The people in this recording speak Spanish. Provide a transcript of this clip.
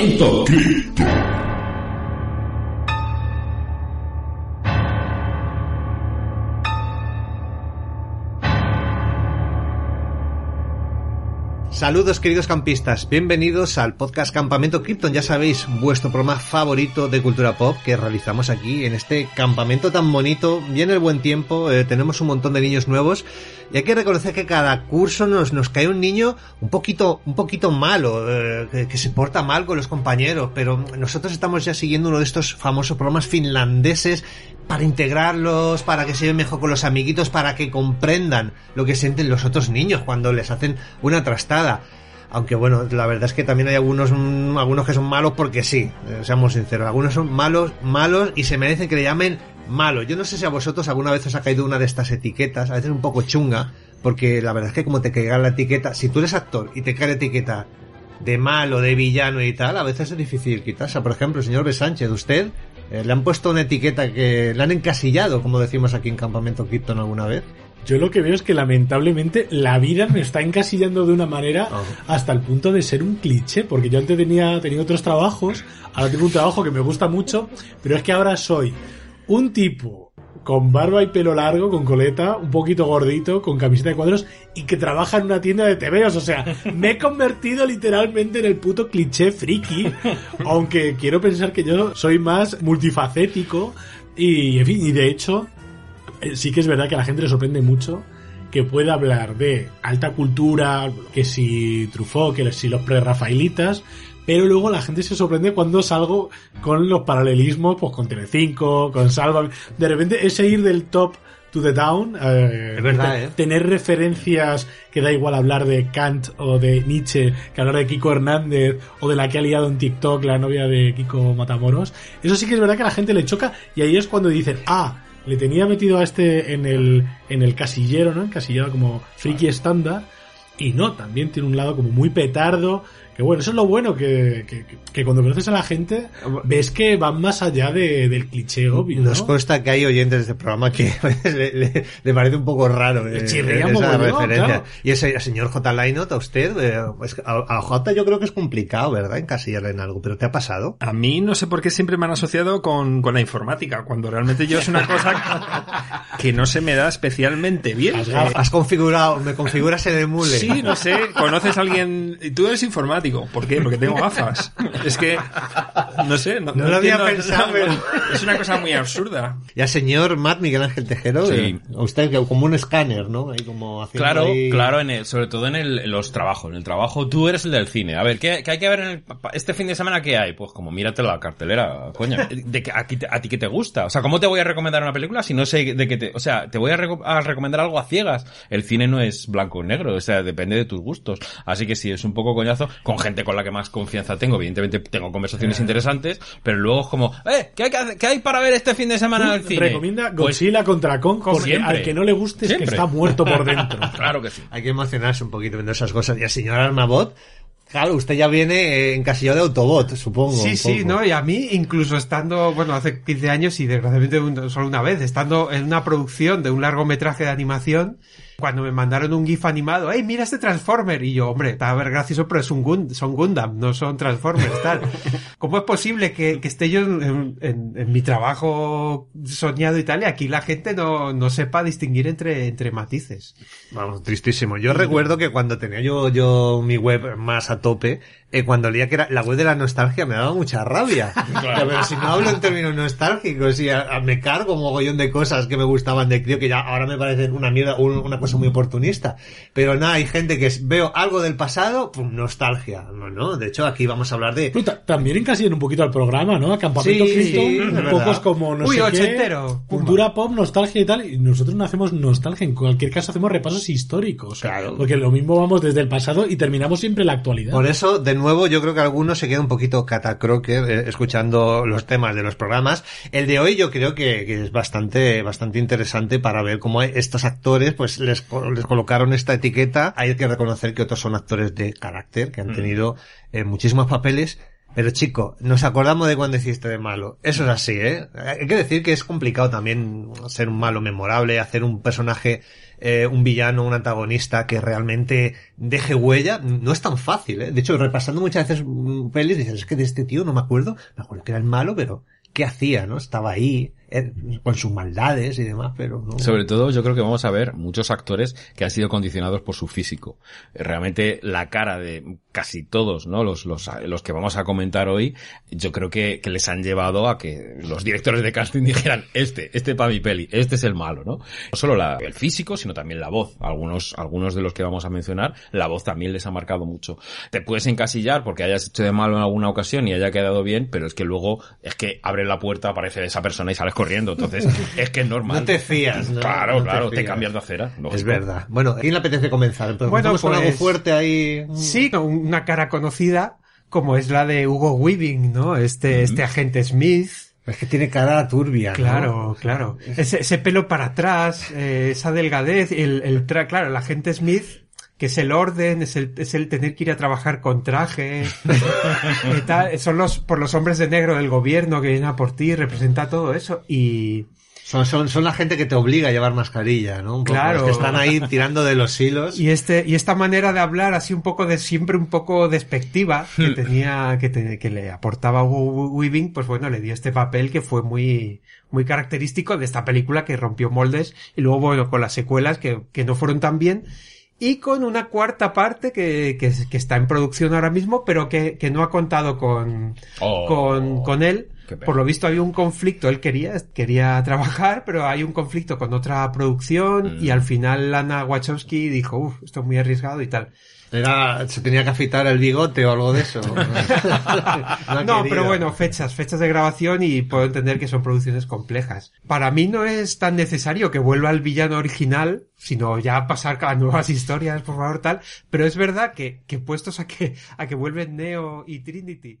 Campamento Cripto. Saludos queridos campistas, bienvenidos al podcast Campamento Krypton, ya sabéis, vuestro programa favorito de cultura pop que realizamos aquí en este campamento tan bonito, viene el buen tiempo, eh, tenemos un montón de niños nuevos. Y hay que reconocer que cada curso nos, nos cae un niño un poquito, un poquito malo, eh, que, que se porta mal con los compañeros, pero nosotros estamos ya siguiendo uno de estos famosos programas finlandeses para integrarlos, para que se lleven mejor con los amiguitos, para que comprendan lo que sienten los otros niños cuando les hacen una trastada. Aunque bueno, la verdad es que también hay algunos, mm, algunos que son malos porque sí, eh, seamos sinceros. Algunos son malos, malos y se merecen que le llamen malo. Yo no sé si a vosotros alguna vez os ha caído una de estas etiquetas, a veces un poco chunga, porque la verdad es que como te caiga la etiqueta, si tú eres actor y te cae la etiqueta de malo, de villano y tal, a veces es difícil quitarse. Por ejemplo, el señor B. Sánchez, usted eh, le han puesto una etiqueta que le han encasillado, como decimos aquí en Campamento Krypton alguna vez. Yo lo que veo es que lamentablemente la vida me está encasillando de una manera hasta el punto de ser un cliché, porque yo antes tenía, tenía otros trabajos, ahora tengo un trabajo que me gusta mucho, pero es que ahora soy un tipo con barba y pelo largo, con coleta, un poquito gordito, con camiseta de cuadros y que trabaja en una tienda de TVOs. O sea, me he convertido literalmente en el puto cliché friki, aunque quiero pensar que yo soy más multifacético y, en fin, y de hecho, eh, sí que es verdad que a la gente le sorprende mucho que pueda hablar de alta cultura, que si Truffaut, que si los pre-rafaelitas, pero luego la gente se sorprende cuando salgo con los paralelismos, pues con Telecinco, con Salva. De repente ese ir del top to the down, eh, Es verdad, ¿eh? tener referencias que da igual hablar de Kant o de Nietzsche que hablar de Kiko Hernández o de la que ha liado en TikTok la novia de Kiko Matamoros. Eso sí que es verdad que a la gente le choca y ahí es cuando dicen, ah, le tenía metido a este en el, en el casillero, ¿no? Encasillado como friki estándar. Y no, también tiene un lado como muy petardo. Que bueno, eso es lo bueno, que, que, que cuando conoces a la gente ves que van más allá de- del cliché obvio. ¿no? Nos consta que hay oyentes de este programa que le, le- le parece un poco raro eh, esa referencia. claro. Y ese señor J. Lainot, a usted, eh, pues, a, a J yo creo que es complicado, ¿verdad? Encasillarle en algo, pero ¿te ha pasado? A mí no sé por qué siempre me han asociado con, con la informática, cuando realmente yo es una cosa que no se me da especialmente bien. Has configurado, me configuras el emule. Sí, no sé, conoces a alguien... y Tú eres informático, ¿por qué? Porque tengo gafas. Es que, no sé, no, No lo había entiendo- pensado, no, pero- Es una cosa muy absurda. Y al señor Matt Miguel Ángel Tejero, Sí. eh, a usted que como un escáner, ¿no? Ahí como haciendo Claro, ahí- claro, en el, sobre todo en, el- en los trabajos. En el trabajo, tú eres el del cine. A ver, ¿qué, qué hay que ver en el, este fin de semana? ¿Qué hay? Pues como mírate la cartelera, coño. De, que- a, ti- a ti qué te gusta? O sea, ¿cómo te voy a recomendar una película si no sé de qué te... O sea, te voy a, reco- a recomendar algo a ciegas. El cine no es blanco o negro, o sea, depende de tus gustos. Así que sí, es un poco coñazo con gente con la que más confianza tengo. Evidentemente tengo conversaciones interesantes, pero luego es como, eh, ¿qué hay, que hacer- qué hay para ver este fin de semana en el cine? Recomienda Pues, Godzilla contra Kong, porque Siempre. al que no le guste es que está muerto por dentro. claro que sí. Hay que emocionarse un poquito viendo esas cosas. Y al señor Armabot, claro, usted ya viene eh, encasillado de Autobot, supongo. Sí, sí. ¿no? Y a mí, incluso estando, bueno, hace 15 años y desgraciadamente un- solo una vez, estando en una producción de un largometraje de animación, Cuando me mandaron un GIF animado, ¡Ey, mira este Transformer! Y yo, hombre, está a ver gracioso, pero es un Gund son Gundam, no son Transformers, tal. ¿Cómo es posible que, que esté yo en, en- en mi trabajo soñado y tal, y aquí la gente no, no sepa distinguir entre, entre matices? Vamos, tristísimo. Yo recuerdo que cuando tenía yo, yo mi web más a tope, eh, cuando leía que era la web de la nostalgia me daba mucha rabia. Pero si no hablo en términos nostálgicos y a- a- me cargo un mogollón de cosas que me gustaban de crío que ya ahora me parecen una mierda, un- una cosa muy oportunista. Pero nada, hay gente que veo algo del pasado, pum, nostalgia. No, no, de hecho aquí vamos a hablar de... Pero ta- también encasillan un poquito al programa, ¿no? Acampamento Sí, Cristo, sí, un verdad. poco es como no Uy, sé ochentero. qué, cultura pop, nostalgia y tal, y nosotros no hacemos nostalgia, en cualquier caso hacemos repasos históricos. Claro. Porque lo mismo vamos desde el pasado y terminamos siempre en la actualidad. Por eso, de nuevo, yo creo que algunos se queda un poquito catacroker eh, escuchando los temas de los programas. El de hoy yo creo que, que es bastante, bastante interesante para ver cómo estos actores, pues les, les colocaron esta etiqueta. Hay que reconocer que otros son actores de carácter, que han tenido eh, muchísimos papeles. Pero chico, nos acordamos de cuando hiciste de malo. Eso es así, ¿eh? Hay que decir que es complicado también ser un malo memorable, hacer un personaje, eh, un villano, un antagonista que realmente deje huella. No es tan fácil, ¿eh? De hecho, repasando muchas veces mm, pelis, dices, es que de este tío no me acuerdo. Me acuerdo que era el malo, pero ¿qué hacía, no? Estaba ahí, con sus maldades y demás, pero no. Sobre todo, yo creo que vamos a ver muchos actores que han sido condicionados por su físico. Realmente, la cara de casi todos, ¿no? Los, los, los que vamos a comentar hoy, yo creo que, que les han llevado a que los directores de casting dijeran, este, este para mi peli, este es el malo, ¿no? No solo el físico, sino también la voz. Algunos, algunos de los que vamos a mencionar, la voz también les ha marcado mucho. Te puedes encasillar porque hayas hecho de malo en alguna ocasión y haya quedado bien, pero es que luego, es que abre la puerta, aparece esa persona y sales corriendo. Entonces, es que es normal. No te fías, ¿no? Claro, No claro, te, cambias de acera. lógico. Es verdad. Bueno, ¿a quién le apetece comenzar? Entonces, Bueno, ¿empezamos con algo pues- fuerte ahí. Sí, una cara conocida, como es la de Hugo Weaving, ¿no? Este, este agente Smith. Es que tiene cara turbia, ¿no? Claro, claro. Ese, ese pelo para atrás, eh, esa delgadez, el, el tra- claro, el agente Smith, que es el orden, es el, es el tener que ir a trabajar con traje, y tal, son los, por los hombres de negro del gobierno que vienen a por ti, representa todo eso, y, Son, son, son la gente que te obliga a llevar mascarilla, ¿no? Un poco, Claro. los que están ahí tirando de los hilos. y este, y esta manera de hablar así un poco de, siempre un poco despectiva, que tenía, que, te- que le aportaba Hugo Weaving, pues bueno, le dio este papel que fue muy, muy característico de esta película que rompió moldes, y luego bueno, con las secuelas que, que no fueron tan bien, y con una cuarta parte que, que, que está en producción ahora mismo, pero que, que no ha contado con, Oh. con, con él. Por lo visto había un conflicto, él quería, quería trabajar, pero hay un conflicto con otra producción Mm. y al final Lana Wachowski dijo, uff, esto es muy arriesgado y tal. Era, se tenía que afitar el bigote o algo de eso. no, pero bueno, fechas, fechas de grabación y puedo entender que son producciones complejas. Para mí no es tan necesario que vuelva el villano original, sino ya pasar a nuevas historias, por favor, tal. Pero es verdad que, que puestos a que, a que vuelven Neo y Trinity.